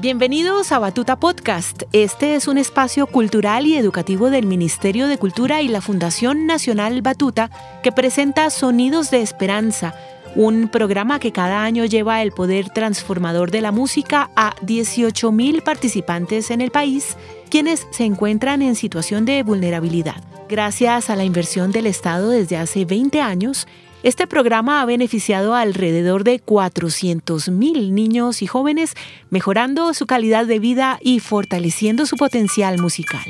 Bienvenidos a Batuta Podcast. Este es un espacio cultural y educativo del Ministerio de Cultura y la Fundación Nacional Batuta que presenta Sonidos de Esperanza, un programa que cada año lleva el poder transformador de la música a 18.000 participantes en el país, quienes se encuentran en situación de vulnerabilidad. Gracias a la inversión del Estado desde hace 20 años, este programa ha beneficiado a alrededor de 400.000 niños y jóvenes, mejorando su calidad de vida y fortaleciendo su potencial musical.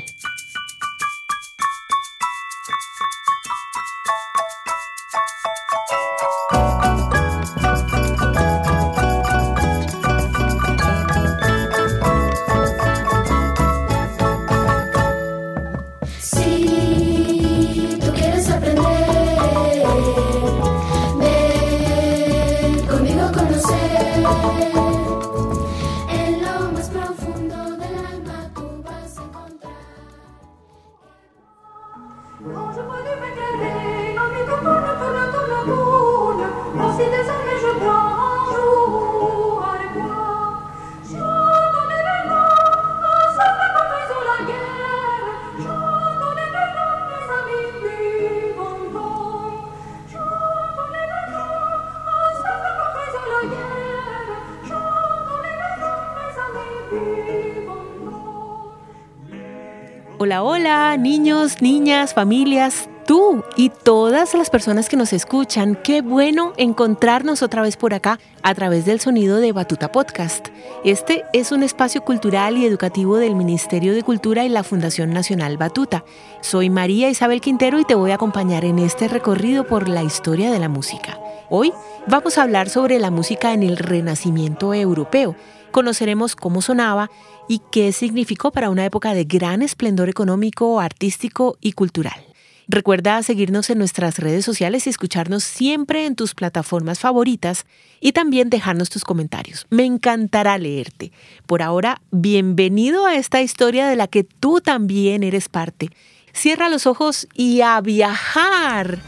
Hola, hola, niños, niñas, familias, tú y todas las personas que nos escuchan. Qué bueno encontrarnos otra vez por acá a través del sonido de Batuta Podcast. Este es un espacio cultural y educativo del Ministerio de Cultura y la Fundación Nacional Batuta. Soy María Isabel Quintero y te voy a acompañar en este recorrido por la historia de la música. Hoy vamos a hablar sobre la música en el Renacimiento europeo conoceremos cómo sonaba y qué significó para una época de gran esplendor económico, artístico y cultural. Recuerda seguirnos en nuestras redes sociales y escucharnos siempre en tus plataformas favoritas y también dejarnos tus comentarios. Me encantará leerte. Por ahora, bienvenido a esta historia de la que tú también eres parte. Cierra los ojos y a viajar.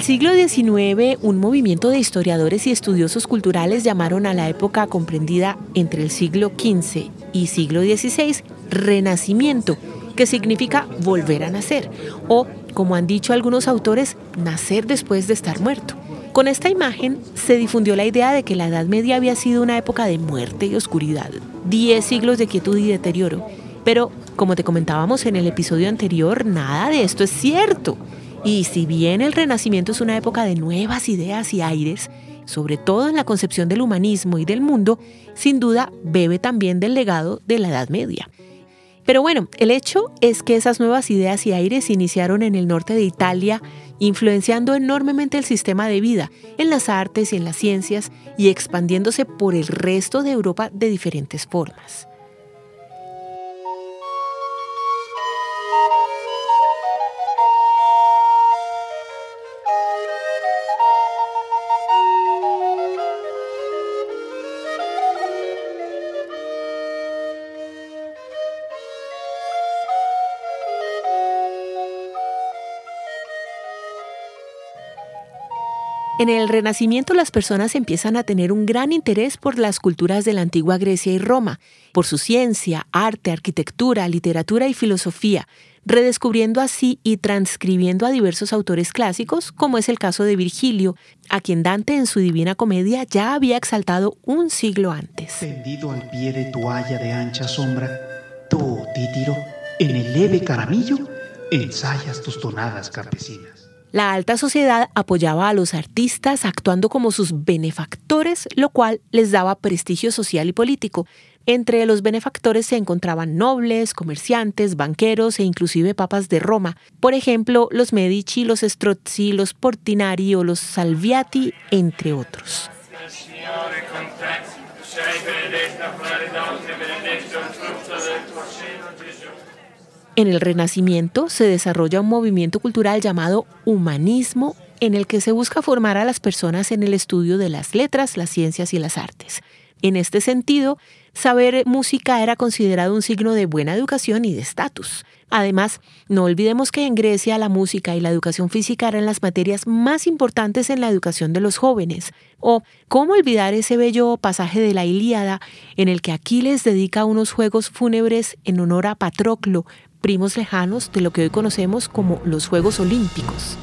El siglo XIX, un movimiento de historiadores y estudiosos culturales llamaron a la época comprendida entre el siglo XV y siglo XVI Renacimiento, que significa volver a nacer, o, como han dicho algunos autores, nacer después de estar muerto. Con esta imagen se difundió la idea de que la Edad Media había sido una época de muerte y oscuridad, diez siglos de quietud y deterioro. Pero, como te comentábamos en el episodio anterior, nada de esto es cierto. Y si bien el Renacimiento es una época de nuevas ideas y aires, sobre todo en la concepción del humanismo y del mundo, sin duda bebe también del legado de la Edad Media. Pero bueno, el hecho es que esas nuevas ideas y aires iniciaron en el norte de Italia, influenciando enormemente el sistema de vida, en las artes y en las ciencias, y expandiéndose por el resto de Europa de diferentes formas. En el Renacimiento las personas empiezan a tener un gran interés por las culturas de la antigua Grecia y Roma, por su ciencia, arte, arquitectura, literatura y filosofía, redescubriendo así y transcribiendo a diversos autores clásicos, como es el caso de Virgilio, a quien Dante en su Divina Comedia ya había exaltado un siglo antes. Tendido al pie de tu de ancha sombra, tú, Títiro, en el leve caramillo, ensayas tus tonadas campesinas. La alta sociedad apoyaba a los artistas actuando como sus benefactores, lo cual les daba prestigio social y político. Entre los benefactores se encontraban nobles, comerciantes, banqueros e inclusive papas de Roma. Por ejemplo, los Medici, los Strozzi, los Portinari o los Salviati, entre otros. En el Renacimiento se desarrolla un movimiento cultural llamado humanismo en el que se busca formar a las personas en el estudio de las letras, las ciencias y las artes. En este sentido, saber música era considerado un signo de buena educación y de estatus. Además, no olvidemos que en Grecia la música y la educación física eran las materias más importantes en la educación de los jóvenes. O, ¿cómo olvidar ese bello pasaje de la Ilíada en el que Aquiles dedica unos juegos fúnebres en honor a Patroclo, primos lejanos de lo que hoy conocemos como los Juegos Olímpicos?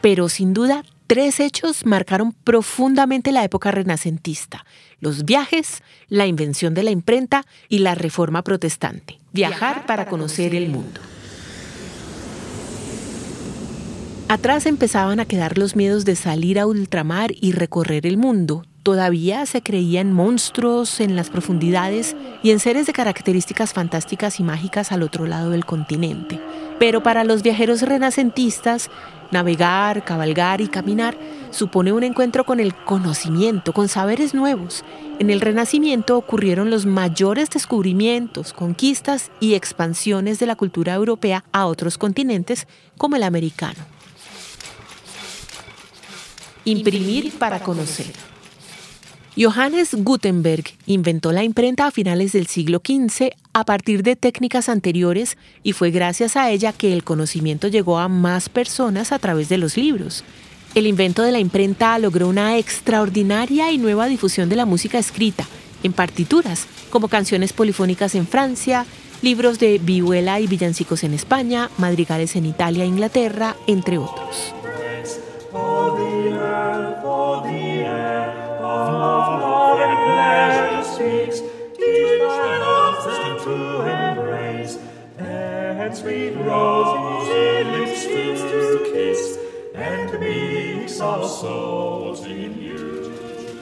Pero sin duda, tres hechos marcaron profundamente la época renacentista. Los viajes, la invención de la imprenta y la reforma protestante. Viajar para conocer el mundo. Atrás empezaban a quedar los miedos de salir a ultramar y recorrer el mundo. Todavía se creían monstruos en las profundidades y en seres de características fantásticas y mágicas al otro lado del continente. Pero para los viajeros renacentistas, navegar, cabalgar y caminar supone un encuentro con el conocimiento, con saberes nuevos. En el Renacimiento ocurrieron los mayores descubrimientos, conquistas y expansiones de la cultura europea a otros continentes como el americano. Imprimir para conocer. Johannes Gutenberg inventó la imprenta a finales del siglo XV a partir de técnicas anteriores y fue gracias a ella que el conocimiento llegó a más personas a través de los libros. El invento de la imprenta logró una extraordinaria y nueva difusión de la música escrita, en partituras, como canciones polifónicas en Francia, libros de vihuela y villancicos en España, madrigales en Italia e Inglaterra, entre otros.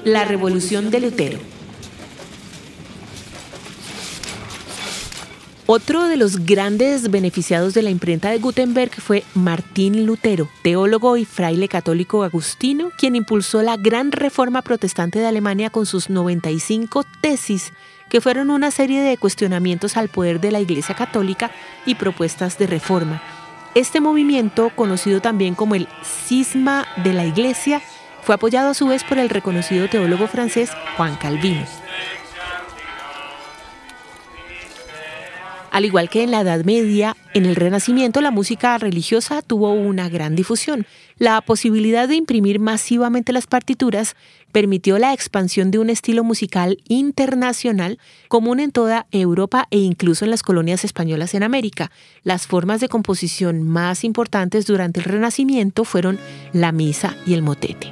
La revolución de Lutero. Otro de los grandes beneficiados de la imprenta de Gutenberg fue Martín Lutero, teólogo y fraile católico agustino, quien impulsó la gran reforma protestante de Alemania con sus 95 tesis, que fueron una serie de cuestionamientos al poder de la Iglesia católica y propuestas de reforma. Este movimiento, conocido también como el cisma de la Iglesia, fue apoyado a su vez por el reconocido teólogo francés Juan Calvino. Al igual que en la Edad Media, en el Renacimiento la música religiosa tuvo una gran difusión. La posibilidad de imprimir masivamente las partituras permitió la expansión de un estilo musical internacional común en toda Europa e incluso en las colonias españolas en América. Las formas de composición más importantes durante el Renacimiento fueron la misa y el motete.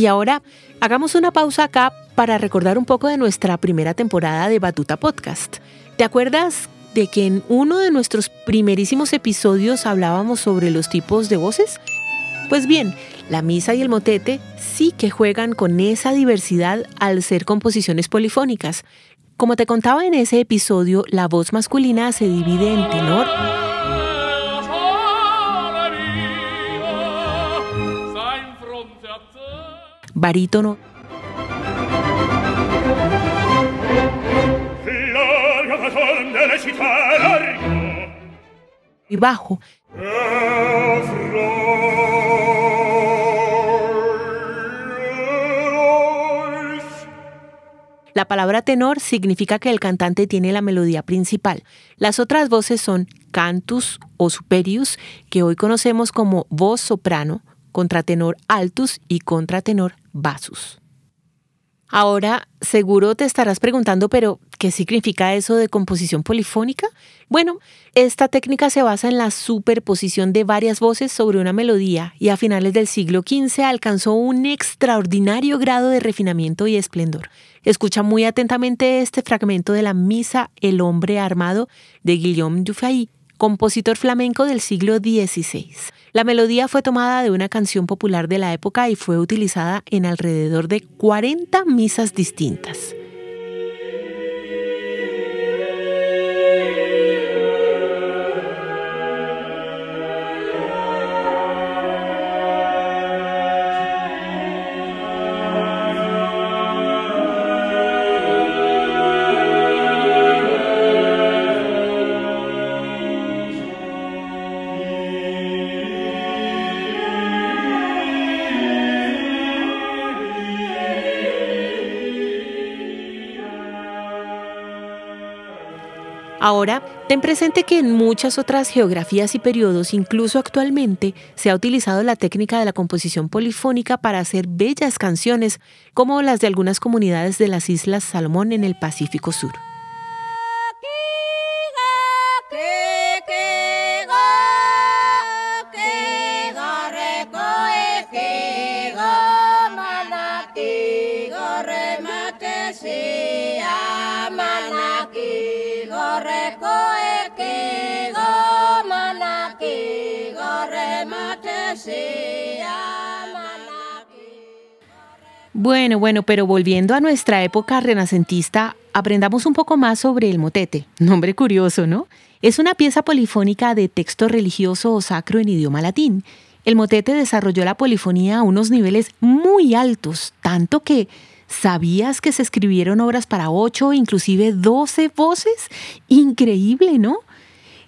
Y ahora hagamos una pausa acá para recordar un poco de nuestra primera temporada de Batuta Podcast. ¿Te acuerdas de que en uno de nuestros primerísimos episodios hablábamos sobre los tipos de voces? Pues bien, la misa y el motete sí que juegan con esa diversidad al ser composiciones polifónicas. Como te contaba en ese episodio, la voz masculina se divide en tenor, barítono, y bajo. La palabra tenor significa que el cantante tiene la melodía principal. Las otras voces son cantus o superius, que hoy conocemos como voz soprano, contratenor altus y contratenor basus. Ahora, seguro te estarás preguntando, pero ¿qué significa eso de composición polifónica? Bueno, esta técnica se basa en la superposición de varias voces sobre una melodía y a finales del siglo XV alcanzó un extraordinario grado de refinamiento y esplendor. Escucha muy atentamente este fragmento de la Misa El hombre armado de Guillaume Dufay, compositor flamenco del siglo XVI. La melodía fue tomada de una canción popular de la época y fue utilizada en alrededor de 40 misas distintas. Ahora, ten presente que en muchas otras geografías y periodos, incluso actualmente, se ha utilizado la técnica de la composición polifónica para hacer bellas canciones, como las de algunas comunidades de las Islas Salomón en el Pacífico Sur. Bueno, bueno, pero volviendo a nuestra época renacentista, aprendamos un poco más sobre el motete. Nombre curioso, ¿no? Es una pieza polifónica de texto religioso o sacro en idioma latín. El motete desarrolló la polifonía a unos niveles muy altos, tanto que ¿sabías que se escribieron obras para ocho, inclusive doce voces? Increíble, ¿no?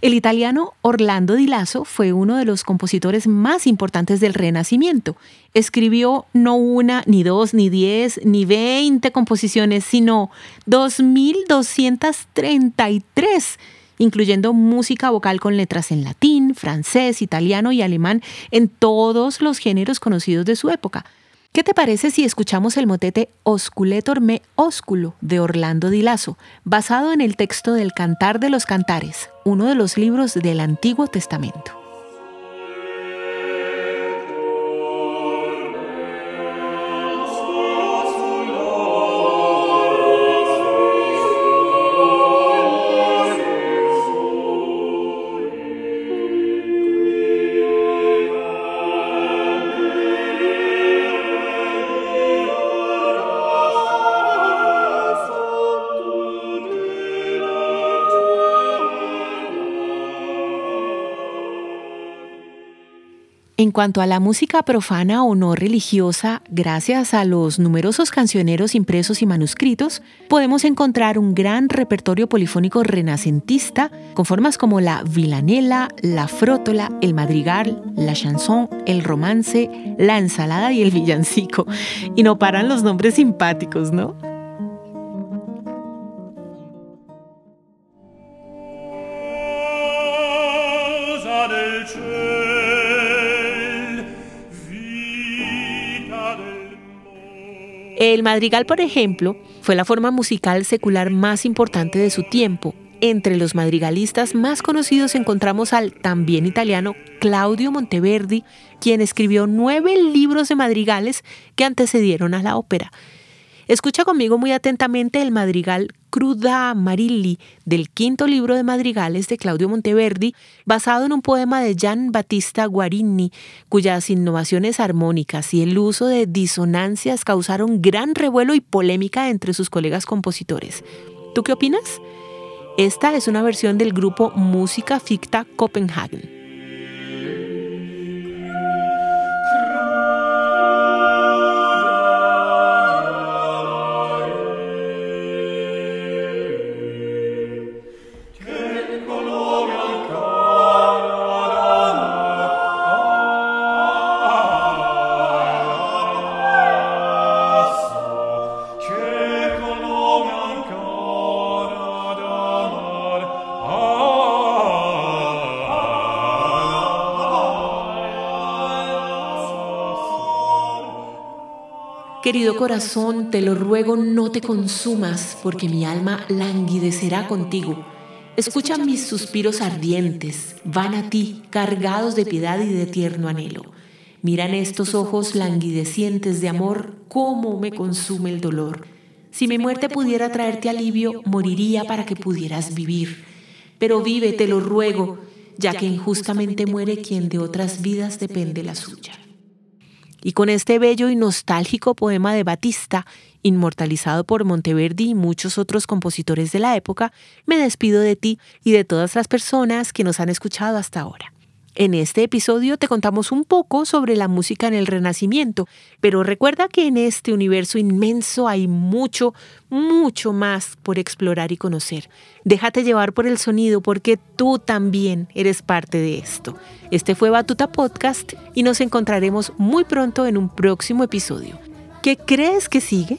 El italiano Orlando Di Lasso fue uno de los compositores más importantes del Renacimiento. Escribió no una, ni dos, ni diez, ni veinte composiciones, sino 2.233, incluyendo música vocal con letras en latín, francés, italiano y alemán en todos los géneros conocidos de su época. ¿Qué te parece si escuchamos el motete Osculetor me ósculo de Orlando Di Lasso, basado en el texto del Cantar de los Cantares, uno de los libros del Antiguo Testamento? En cuanto a la música profana o no religiosa, gracias a los numerosos cancioneros impresos y manuscritos, podemos encontrar un gran repertorio polifónico renacentista con formas como la vilanela, la frótola, el madrigal, la chanson, el romance, la ensalada y el villancico. Y no paran los nombres simpáticos, ¿no? El madrigal, por ejemplo, fue la forma musical secular más importante de su tiempo. Entre los madrigalistas más conocidos encontramos al también italiano Claudio Monteverdi, quien escribió nueve libros de madrigales que antecedieron a la ópera. Escucha conmigo muy atentamente el madrigal Cruda Marilli del quinto libro de madrigales de Claudio Monteverdi, basado en un poema de Gian Battista Guarini, cuyas innovaciones armónicas y el uso de disonancias causaron gran revuelo y polémica entre sus colegas compositores. ¿Tú qué opinas? Esta es una versión del grupo Música Ficta Copenhagen. Querido corazón, te lo ruego no te consumas, porque mi alma languidecerá contigo. Escucha mis suspiros ardientes, van a ti, cargados de piedad y de tierno anhelo. Miran estos ojos languidecientes de amor, cómo me consume el dolor. Si mi muerte pudiera traerte alivio, moriría para que pudieras vivir. Pero vive, te lo ruego, ya que injustamente muere quien de otras vidas depende la suya. Y con este bello y nostálgico poema de Batista, inmortalizado por Monteverdi y muchos otros compositores de la época, me despido de ti y de todas las personas que nos han escuchado hasta ahora. En este episodio te contamos un poco sobre la música en el Renacimiento, pero recuerda que en este universo inmenso hay mucho, mucho más por explorar y conocer. Déjate llevar por el sonido porque tú también eres parte de esto. Este fue Batuta Podcast y nos encontraremos muy pronto en un próximo episodio. ¿Qué crees que sigue?